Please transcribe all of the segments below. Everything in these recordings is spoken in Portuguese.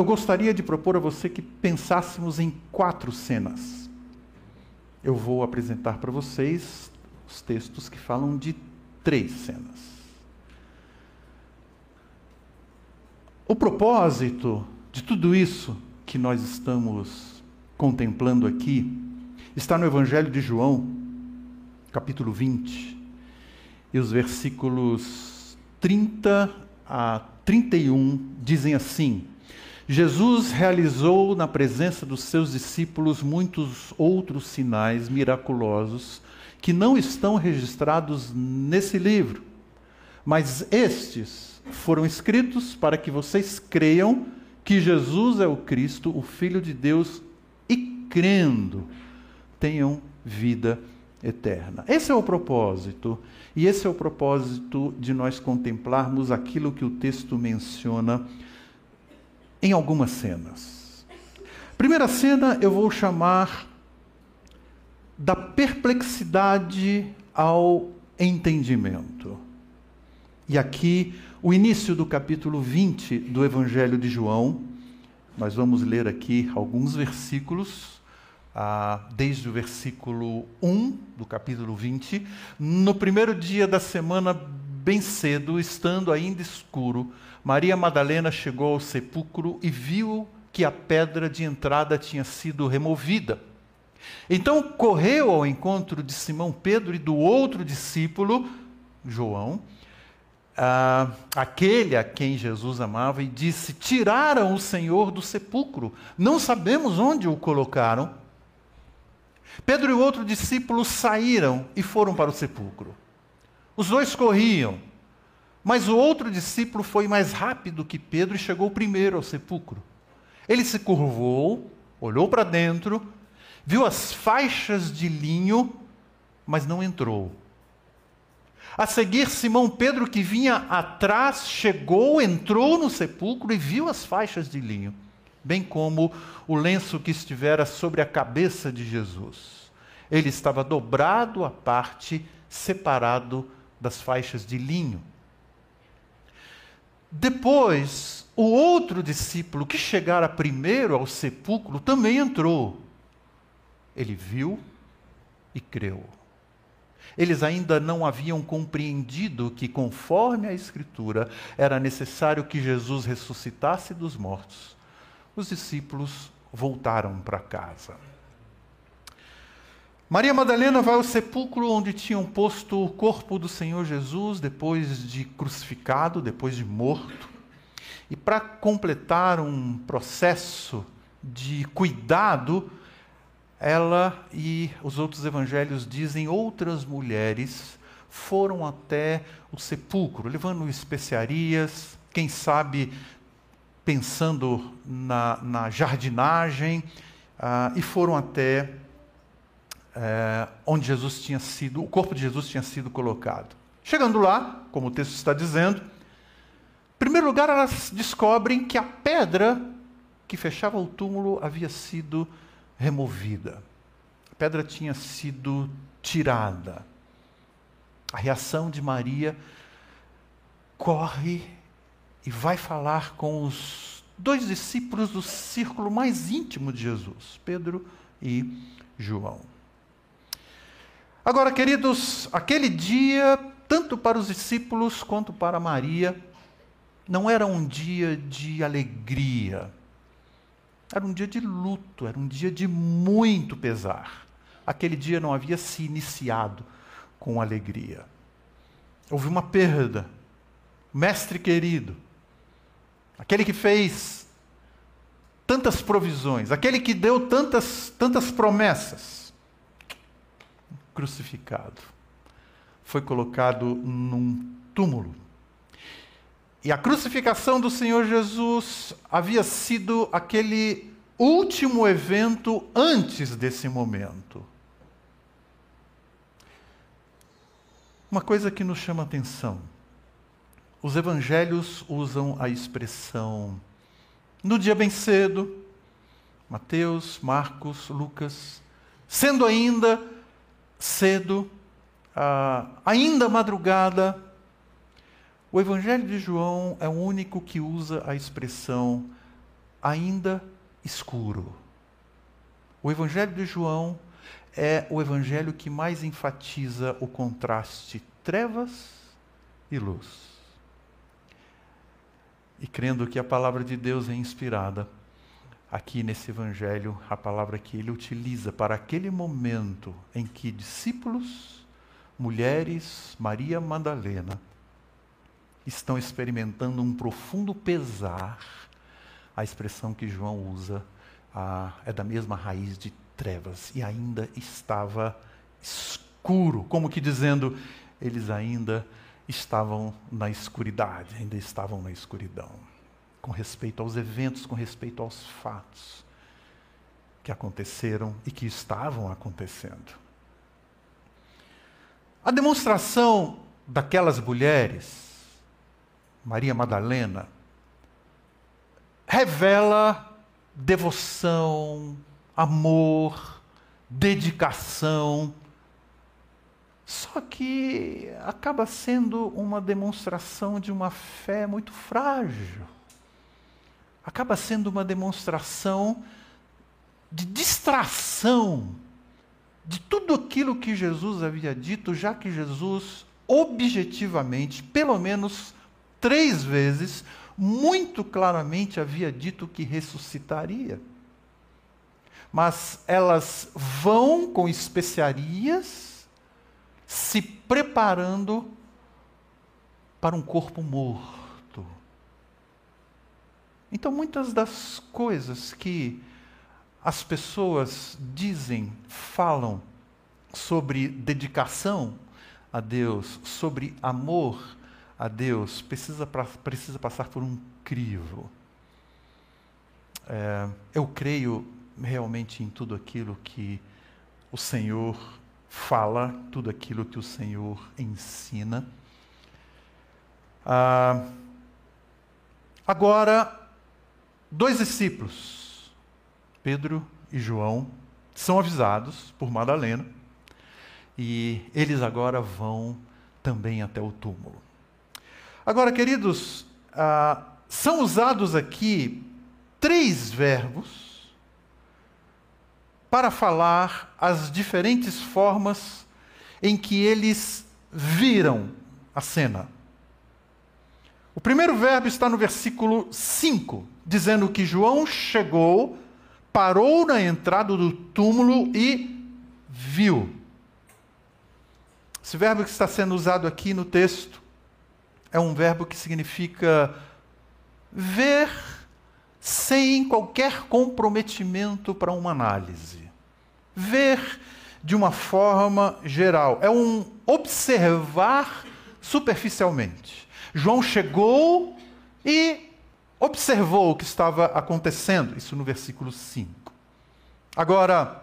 eu gostaria de propor a você que pensássemos em quatro cenas. Eu vou apresentar para vocês os textos que falam de três cenas. O propósito de tudo isso que nós estamos contemplando aqui está no Evangelho de João, capítulo 20, e os versículos 30 a 31 dizem assim: Jesus realizou na presença dos seus discípulos muitos outros sinais miraculosos que não estão registrados nesse livro, mas estes foram escritos para que vocês creiam que Jesus é o Cristo, o Filho de Deus, e crendo, tenham vida eterna. Esse é o propósito, e esse é o propósito de nós contemplarmos aquilo que o texto menciona em algumas cenas. Primeira cena eu vou chamar da perplexidade ao entendimento. E aqui, o início do capítulo 20 do Evangelho de João, nós vamos ler aqui alguns versículos, ah, desde o versículo 1 do capítulo 20. No primeiro dia da semana, bem cedo, estando ainda escuro, Maria Madalena chegou ao sepulcro e viu que a pedra de entrada tinha sido removida. Então correu ao encontro de Simão Pedro e do outro discípulo, João, ah, aquele a quem Jesus amava, e disse: Tiraram o Senhor do sepulcro, não sabemos onde o colocaram. Pedro e o outro discípulo saíram e foram para o sepulcro. Os dois corriam, mas o outro discípulo foi mais rápido que Pedro e chegou primeiro ao sepulcro. Ele se curvou, olhou para dentro, viu as faixas de linho, mas não entrou. A seguir, Simão Pedro, que vinha atrás, chegou, entrou no sepulcro e viu as faixas de linho, bem como o lenço que estivera sobre a cabeça de Jesus. Ele estava dobrado à parte, separado das faixas de linho. Depois, o outro discípulo que chegara primeiro ao sepulcro também entrou. Ele viu e creu. Eles ainda não haviam compreendido que, conforme a Escritura, era necessário que Jesus ressuscitasse dos mortos. Os discípulos voltaram para casa. Maria Madalena vai ao sepulcro onde tinham posto o corpo do Senhor Jesus depois de crucificado, depois de morto. E para completar um processo de cuidado, ela e os outros evangelhos dizem outras mulheres foram até o sepulcro, levando especiarias, quem sabe pensando na, na jardinagem, uh, e foram até é, onde Jesus tinha sido, o corpo de Jesus tinha sido colocado. Chegando lá, como o texto está dizendo, em primeiro lugar elas descobrem que a pedra que fechava o túmulo havia sido removida. A pedra tinha sido tirada. A reação de Maria corre e vai falar com os dois discípulos do círculo mais íntimo de Jesus, Pedro e João. Agora, queridos, aquele dia, tanto para os discípulos quanto para Maria, não era um dia de alegria. Era um dia de luto, era um dia de muito pesar. Aquele dia não havia se iniciado com alegria. Houve uma perda. Mestre querido, aquele que fez tantas provisões, aquele que deu tantas, tantas promessas, crucificado. Foi colocado num túmulo. E a crucificação do Senhor Jesus havia sido aquele último evento antes desse momento. Uma coisa que nos chama atenção: os evangelhos usam a expressão no dia bem cedo, Mateus, Marcos, Lucas, sendo ainda cedo, ainda madrugada. O Evangelho de João é o único que usa a expressão ainda escuro. O Evangelho de João é o evangelho que mais enfatiza o contraste trevas e luz. E crendo que a palavra de Deus é inspirada, aqui nesse evangelho, a palavra que ele utiliza para aquele momento em que discípulos, mulheres, Maria Madalena, estão experimentando um profundo pesar, a expressão que João usa ah, é da mesma raiz de trevas e ainda estava escuro, como que dizendo, eles ainda estavam na escuridade, ainda estavam na escuridão, com respeito aos eventos, com respeito aos fatos que aconteceram e que estavam acontecendo. A demonstração daquelas mulheres, Maria Madalena, revela devoção, amor, dedicação. Só que acaba sendo uma demonstração de uma fé muito frágil. Acaba sendo uma demonstração de distração de tudo aquilo que Jesus havia dito, já que Jesus, objetivamente, pelo menos três vezes, muito claramente havia dito que ressuscitaria mas elas vão com especiarias se preparando para um corpo morto. Então, muitas das coisas que as pessoas dizem, falam sobre dedicação a Deus, sobre amor a Deus, precisa, precisa passar por um crivo. É, eu creio realmente em tudo aquilo que o Senhor fala, tudo aquilo que o Senhor ensina. Ah, agora, dois discípulos, Pedro e João, são avisados por Madalena e eles agora vão também até o túmulo. Agora, queridos, ah, são usados aqui três verbos para falar as diferentes formas em que eles viram a cena. O primeiro verbo está no versículo 5, dizendo que João chegou, parou na entrada do túmulo e viu. Esse verbo que está sendo usado aqui no texto é um verbo que significa ver sem qualquer comprometimento para uma análise. Ver de uma forma geral. É um observar superficialmente. João chegou e observou o que estava acontecendo. Isso no versículo 5. Agora,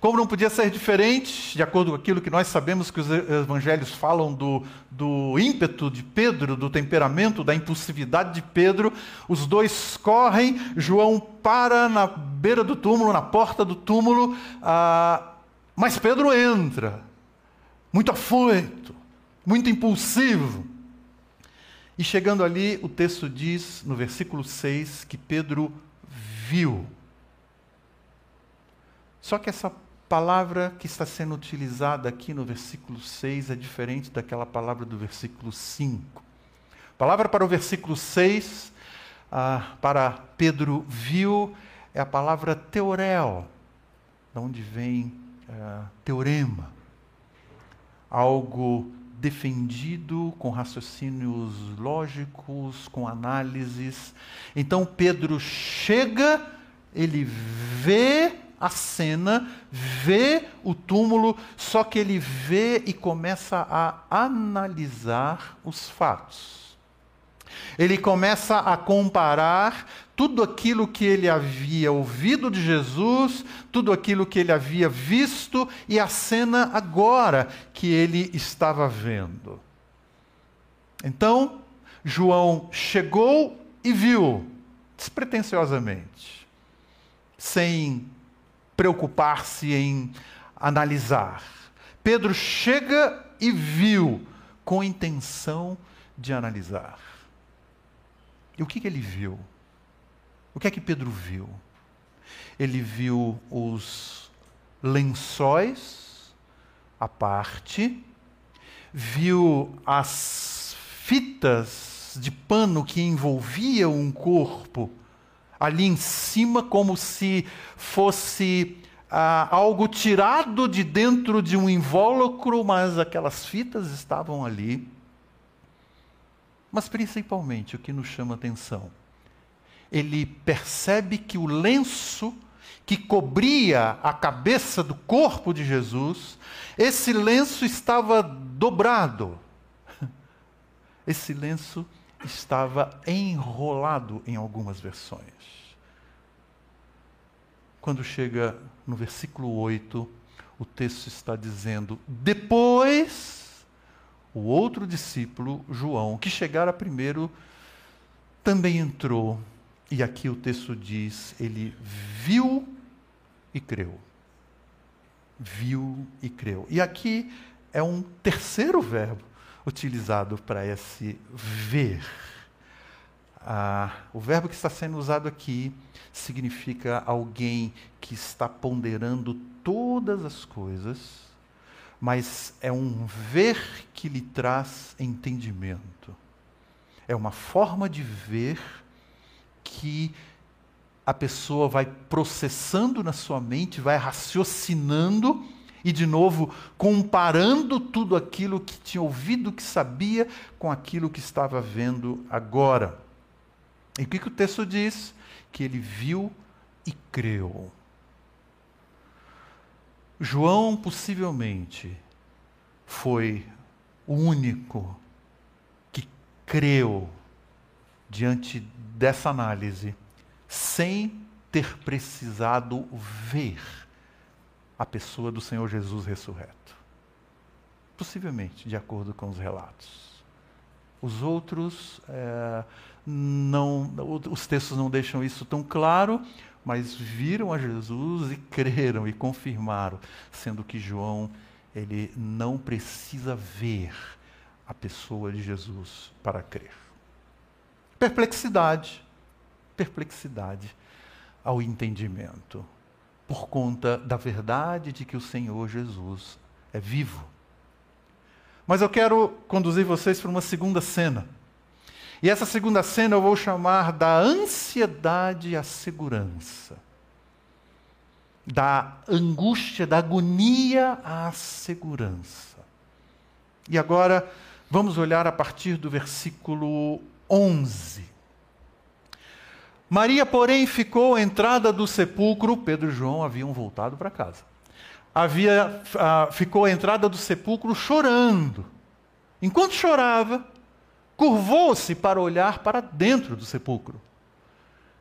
como não podia ser diferente, de acordo com aquilo que nós sabemos que os evangelhos falam do, do ímpeto de Pedro, do temperamento, da impulsividade de Pedro, os dois correm, João para na beira do túmulo, na porta do túmulo, ah, mas Pedro entra, muito afoito, muito impulsivo. E chegando ali, o texto diz, no versículo 6, que Pedro viu. Só que essa palavra que está sendo utilizada aqui no versículo 6 é diferente daquela palavra do versículo 5. A palavra para o versículo 6, ah, para Pedro viu, é a palavra teorel, de onde vem ah, teorema. Algo defendido com raciocínios lógicos, com análises. Então Pedro chega, ele vê a cena, vê o túmulo, só que ele vê e começa a analisar os fatos. Ele começa a comparar tudo aquilo que ele havia ouvido de Jesus, tudo aquilo que ele havia visto e a cena agora que ele estava vendo. Então, João chegou e viu, despretensiosamente, sem preocupar-se em analisar. Pedro chega e viu com intenção de analisar. E o que, que ele viu? O que é que Pedro viu? Ele viu os lençóis à parte, viu as fitas de pano que envolviam um corpo ali em cima, como se fosse ah, algo tirado de dentro de um invólucro, mas aquelas fitas estavam ali. Mas principalmente o que nos chama atenção, ele percebe que o lenço que cobria a cabeça do corpo de Jesus, esse lenço estava dobrado. Esse lenço estava enrolado em algumas versões. Quando chega no versículo 8, o texto está dizendo: Depois, o outro discípulo, João, que chegara primeiro, também entrou. E aqui o texto diz: ele viu e creu. Viu e creu. E aqui é um terceiro verbo utilizado para esse ver. Ah, o verbo que está sendo usado aqui significa alguém que está ponderando todas as coisas, mas é um ver que lhe traz entendimento. É uma forma de ver que a pessoa vai processando na sua mente, vai raciocinando e, de novo, comparando tudo aquilo que tinha ouvido, que sabia, com aquilo que estava vendo agora. E o que, que o texto diz? Que ele viu e creu. João possivelmente foi o único que creu diante dessa análise, sem ter precisado ver a pessoa do Senhor Jesus ressurreto. Possivelmente, de acordo com os relatos. Os outros, é, não, os textos não deixam isso tão claro, mas viram a Jesus e creram e confirmaram, sendo que João ele não precisa ver a pessoa de Jesus para crer. Perplexidade, perplexidade ao entendimento por conta da verdade de que o Senhor Jesus é vivo. Mas eu quero conduzir vocês para uma segunda cena. E essa segunda cena eu vou chamar da ansiedade à segurança. Da angústia, da agonia à segurança. E agora vamos olhar a partir do versículo 11. Maria, porém, ficou à entrada do sepulcro. Pedro e João haviam voltado para casa. Havia, uh, ficou à entrada do sepulcro chorando. Enquanto chorava, curvou-se para olhar para dentro do sepulcro.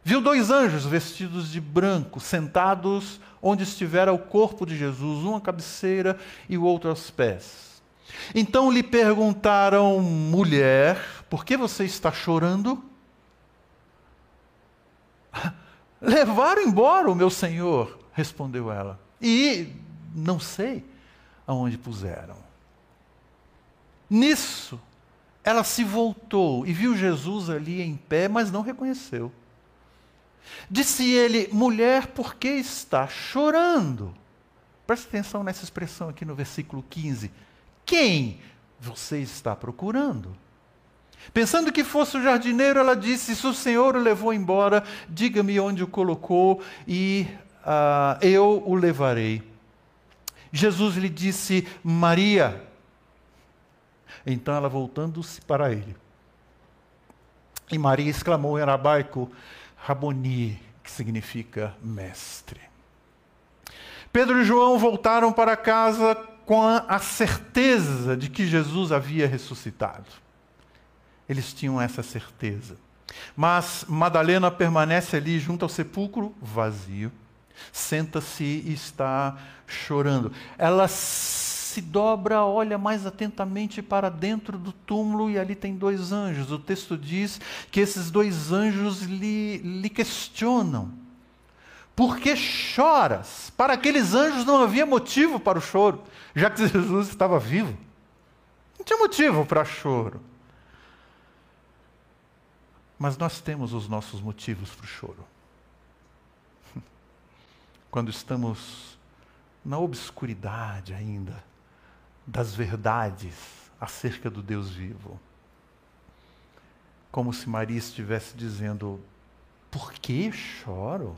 Viu dois anjos vestidos de branco, sentados onde estivera o corpo de Jesus, um à cabeceira e o outro aos pés. Então lhe perguntaram, mulher, por que você está chorando? Levaram embora o meu senhor, respondeu ela. E não sei aonde puseram. Nisso, ela se voltou e viu Jesus ali em pé, mas não reconheceu. Disse ele: Mulher, por que está chorando? Preste atenção nessa expressão aqui no versículo 15. Quem você está procurando? Pensando que fosse o jardineiro, ela disse: Se o Senhor o levou embora, diga-me onde o colocou e uh, eu o levarei. Jesus lhe disse: Maria. Então ela voltando-se para ele. E Maria exclamou em arabaico: Raboni, que significa mestre. Pedro e João voltaram para casa com a certeza de que Jesus havia ressuscitado. Eles tinham essa certeza. Mas Madalena permanece ali junto ao sepulcro vazio, senta-se e está chorando. Ela se dobra, olha mais atentamente para dentro do túmulo e ali tem dois anjos. O texto diz que esses dois anjos lhe, lhe questionam. Por que choras? Para aqueles anjos não havia motivo para o choro, já que Jesus estava vivo. Não tinha motivo para choro. Mas nós temos os nossos motivos para o choro. quando estamos na obscuridade ainda das verdades acerca do Deus vivo. Como se Maria estivesse dizendo: Por que choro?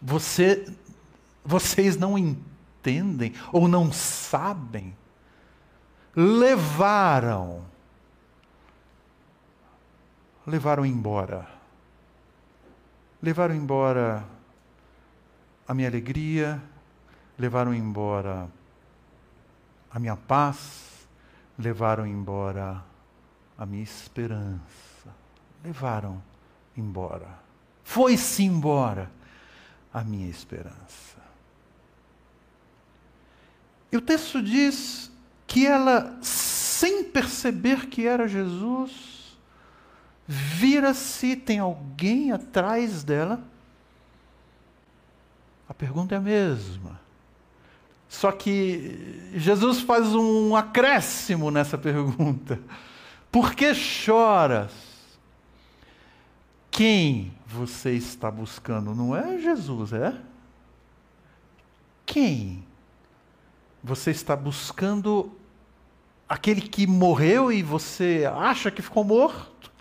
Você, vocês não entendem ou não sabem? Levaram, levaram embora, levaram embora a minha alegria, levaram embora a minha paz, levaram embora a minha esperança, levaram embora. Foi-se embora a minha esperança. E o texto diz que ela, sem perceber que era Jesus, vira-se, tem alguém atrás dela. A pergunta é a mesma. Só que Jesus faz um acréscimo nessa pergunta. Por que choras? Quem você está buscando? Não é Jesus, é? Quem? Você está buscando aquele que morreu e você acha que ficou morto?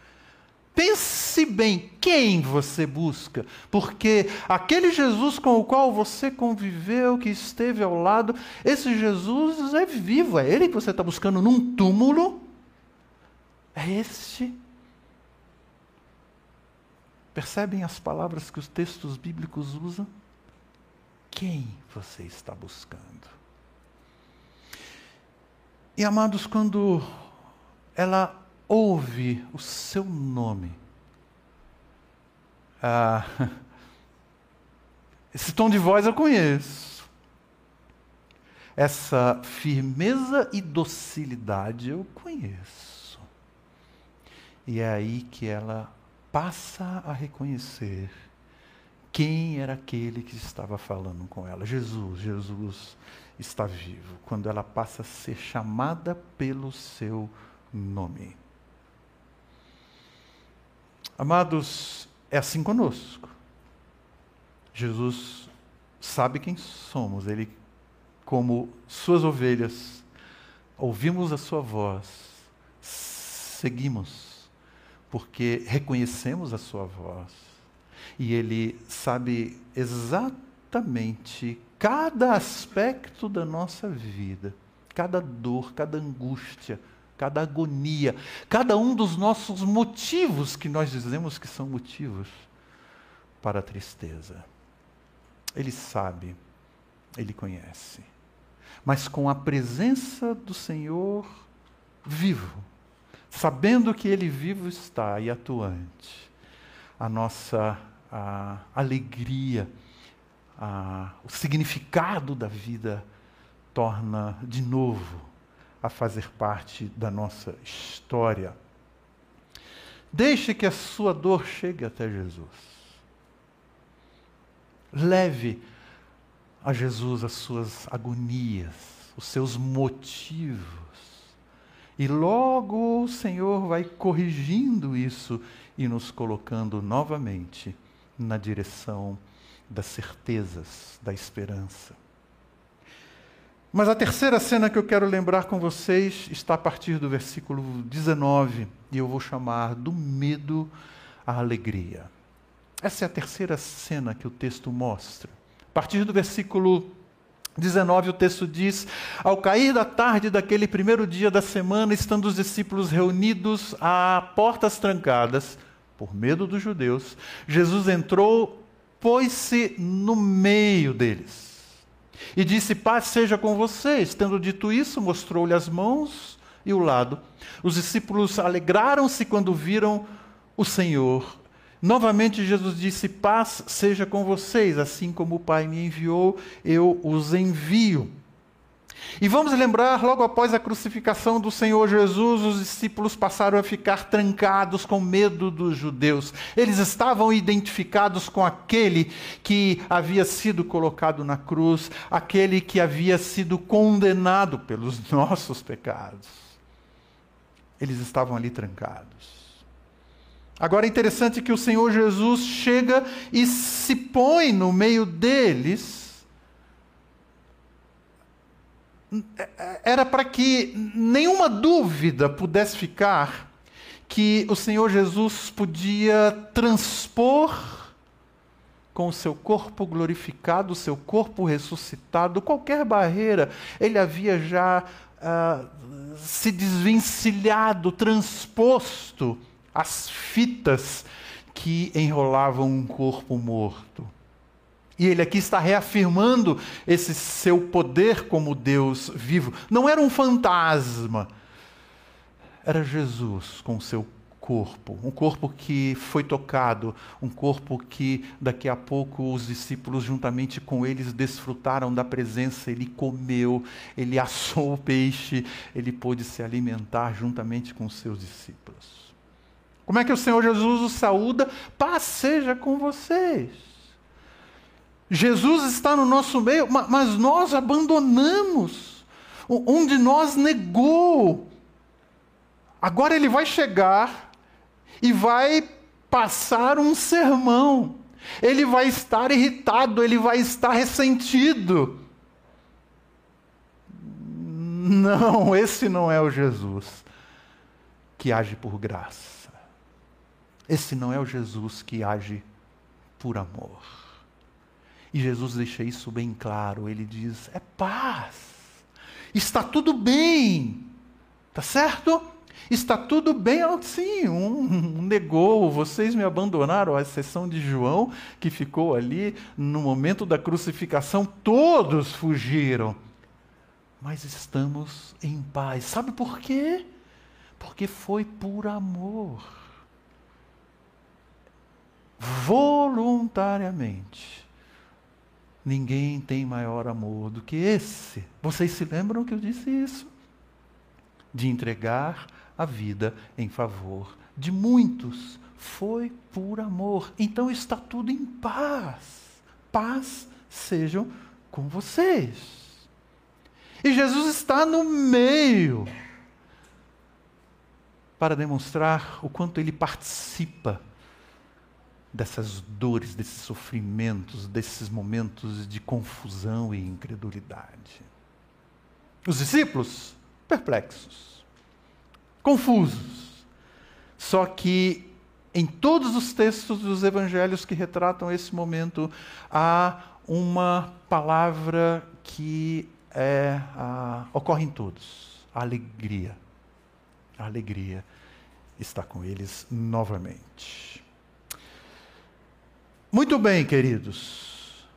Pense bem quem você busca, porque aquele Jesus com o qual você conviveu, que esteve ao lado, esse Jesus é vivo, é ele que você está buscando num túmulo. É este. Percebem as palavras que os textos bíblicos usam? Quem você está buscando? E amados, quando ela ouve o seu nome. Ah, esse tom de voz eu conheço. Essa firmeza e docilidade eu conheço. E é aí que ela passa a reconhecer quem era aquele que estava falando com ela. Jesus, Jesus está vivo. Quando ela passa a ser chamada pelo seu nome. Amados, é assim conosco. Jesus sabe quem somos, ele, como suas ovelhas, ouvimos a sua voz, seguimos, porque reconhecemos a sua voz. E ele sabe exatamente cada aspecto da nossa vida, cada dor, cada angústia, cada agonia, cada um dos nossos motivos que nós dizemos que são motivos para a tristeza. Ele sabe, ele conhece. Mas com a presença do Senhor vivo, sabendo que ele vivo está e atuante, a nossa a alegria, a, o significado da vida torna de novo a fazer parte da nossa história. Deixe que a sua dor chegue até Jesus. Leve a Jesus as suas agonias, os seus motivos. E logo o Senhor vai corrigindo isso e nos colocando novamente na direção das certezas, da esperança. Mas a terceira cena que eu quero lembrar com vocês está a partir do versículo 19, e eu vou chamar do medo à alegria. Essa é a terceira cena que o texto mostra. A partir do versículo 19, o texto diz: Ao cair da tarde daquele primeiro dia da semana, estando os discípulos reunidos a portas trancadas, por medo dos judeus, Jesus entrou, pôs-se no meio deles e disse: Paz seja com vocês. Tendo dito isso, mostrou-lhe as mãos e o lado. Os discípulos alegraram-se quando viram o Senhor. Novamente Jesus disse: Paz seja com vocês, assim como o Pai me enviou, eu os envio. E vamos lembrar, logo após a crucificação do Senhor Jesus, os discípulos passaram a ficar trancados com medo dos judeus. Eles estavam identificados com aquele que havia sido colocado na cruz, aquele que havia sido condenado pelos nossos pecados. Eles estavam ali trancados. Agora é interessante que o Senhor Jesus chega e se põe no meio deles. Era para que nenhuma dúvida pudesse ficar que o Senhor Jesus podia transpor com o seu corpo glorificado, o seu corpo ressuscitado, qualquer barreira, ele havia já uh, se desvencilhado, transposto as fitas que enrolavam um corpo morto. E ele aqui está reafirmando esse seu poder como Deus vivo. Não era um fantasma, era Jesus com seu corpo, um corpo que foi tocado, um corpo que daqui a pouco os discípulos, juntamente com eles, desfrutaram da presença. Ele comeu, ele assou o peixe, ele pôde se alimentar juntamente com seus discípulos. Como é que o Senhor Jesus os saúda? Paz seja com vocês. Jesus está no nosso meio, mas nós abandonamos. Um de nós negou. Agora ele vai chegar e vai passar um sermão. Ele vai estar irritado, ele vai estar ressentido. Não, esse não é o Jesus que age por graça. Esse não é o Jesus que age por amor. E Jesus deixa isso bem claro. Ele diz: é paz, está tudo bem, tá certo? Está tudo bem, sim, um, negou, vocês me abandonaram, a exceção de João, que ficou ali no momento da crucificação, todos fugiram. Mas estamos em paz. Sabe por quê? Porque foi por amor. Voluntariamente. Ninguém tem maior amor do que esse. Vocês se lembram que eu disse isso? De entregar a vida em favor de muitos. Foi por amor. Então está tudo em paz. Paz sejam com vocês. E Jesus está no meio para demonstrar o quanto ele participa dessas dores, desses sofrimentos, desses momentos de confusão e incredulidade. Os discípulos, perplexos confusos. Só que em todos os textos dos evangelhos que retratam esse momento, há uma palavra que é, ocorre em todos: a alegria. A alegria está com eles novamente. Muito bem, queridos.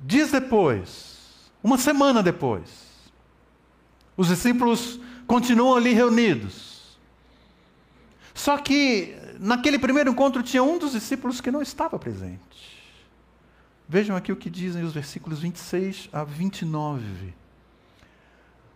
Dias depois, uma semana depois, os discípulos continuam ali reunidos. Só que naquele primeiro encontro tinha um dos discípulos que não estava presente. Vejam aqui o que dizem os versículos 26 a 29.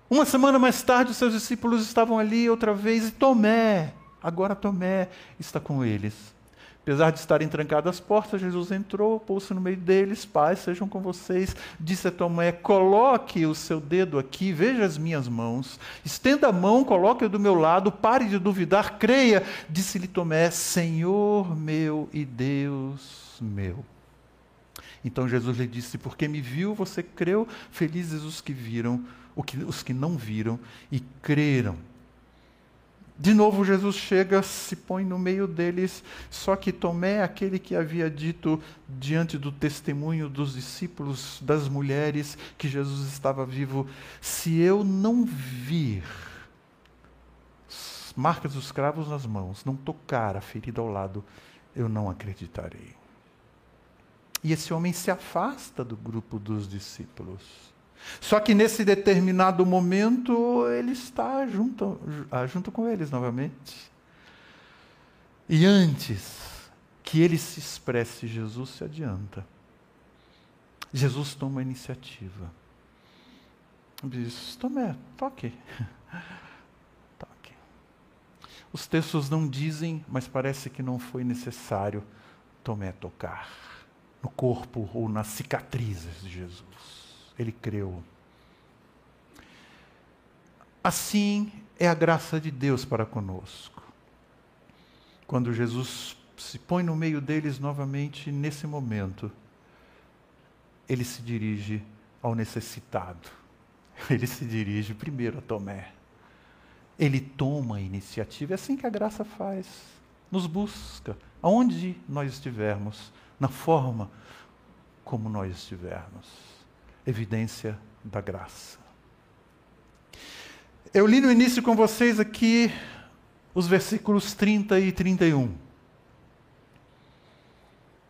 Uma semana mais tarde, os seus discípulos estavam ali outra vez e Tomé, agora Tomé, está com eles. Apesar de estarem trancadas as portas, Jesus entrou, pôs-se no meio deles, paz sejam com vocês. Disse a Tomé: Coloque o seu dedo aqui, veja as minhas mãos. Estenda a mão, coloque-o do meu lado, pare de duvidar, creia. Disse-lhe Tomé: Senhor meu e Deus meu. Então Jesus lhe disse: Porque me viu, você creu, felizes os que viram, os que não viram e creram. De novo, Jesus chega, se põe no meio deles, só que Tomé, aquele que havia dito diante do testemunho dos discípulos, das mulheres, que Jesus estava vivo: se eu não vir marcas dos cravos nas mãos, não tocar a ferida ao lado, eu não acreditarei. E esse homem se afasta do grupo dos discípulos. Só que nesse determinado momento ele está junto, ah, junto com eles novamente. E antes que ele se expresse, Jesus se adianta. Jesus toma a iniciativa. Diz: Tomé, toque. toque. Os textos não dizem, mas parece que não foi necessário Tomé tocar no corpo ou nas cicatrizes de Jesus ele creu. Assim é a graça de Deus para conosco. quando Jesus se põe no meio deles novamente, nesse momento, ele se dirige ao necessitado. Ele se dirige primeiro a Tomé. Ele toma a iniciativa. É assim que a graça faz. Nos busca, aonde nós estivermos, na forma como nós estivermos. Evidência da graça. Eu li no início com vocês aqui os versículos 30 e 31.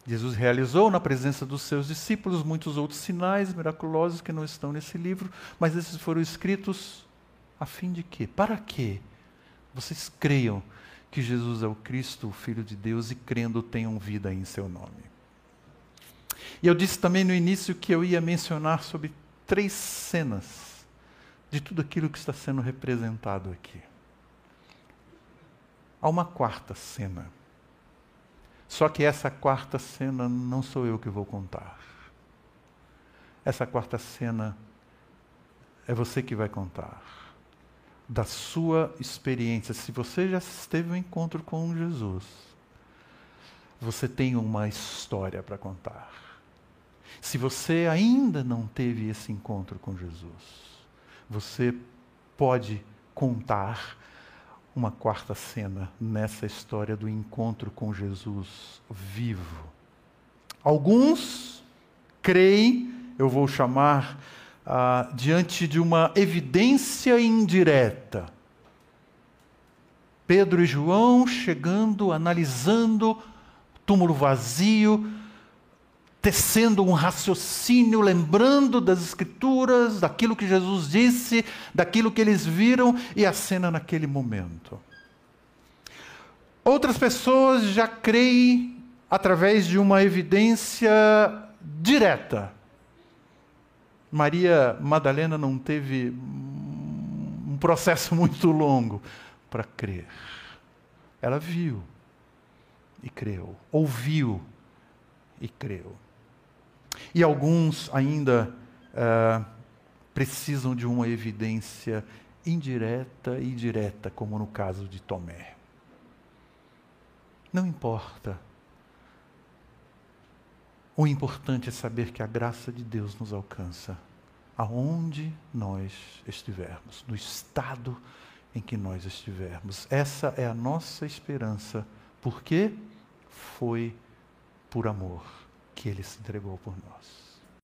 Jesus realizou na presença dos seus discípulos muitos outros sinais miraculosos que não estão nesse livro, mas esses foram escritos a fim de quê? Para quê? Vocês creiam que Jesus é o Cristo, o Filho de Deus, e crendo tenham vida em seu nome. E eu disse também no início que eu ia mencionar sobre três cenas de tudo aquilo que está sendo representado aqui. Há uma quarta cena. Só que essa quarta cena não sou eu que vou contar. Essa quarta cena é você que vai contar. Da sua experiência. Se você já esteve no encontro com Jesus, você tem uma história para contar. Se você ainda não teve esse encontro com Jesus, você pode contar uma quarta cena nessa história do encontro com Jesus vivo. Alguns creem, eu vou chamar, ah, diante de uma evidência indireta. Pedro e João chegando, analisando, túmulo vazio, tecendo um raciocínio, lembrando das Escrituras, daquilo que Jesus disse, daquilo que eles viram e a cena naquele momento. Outras pessoas já creem através de uma evidência direta. Maria Madalena não teve um processo muito longo para crer. Ela viu e creu, ouviu e creu. E alguns ainda uh, precisam de uma evidência indireta e direta, como no caso de Tomé. Não importa. O importante é saber que a graça de Deus nos alcança aonde nós estivermos, no estado em que nós estivermos. Essa é a nossa esperança, porque foi por amor que ele se entregou por nós.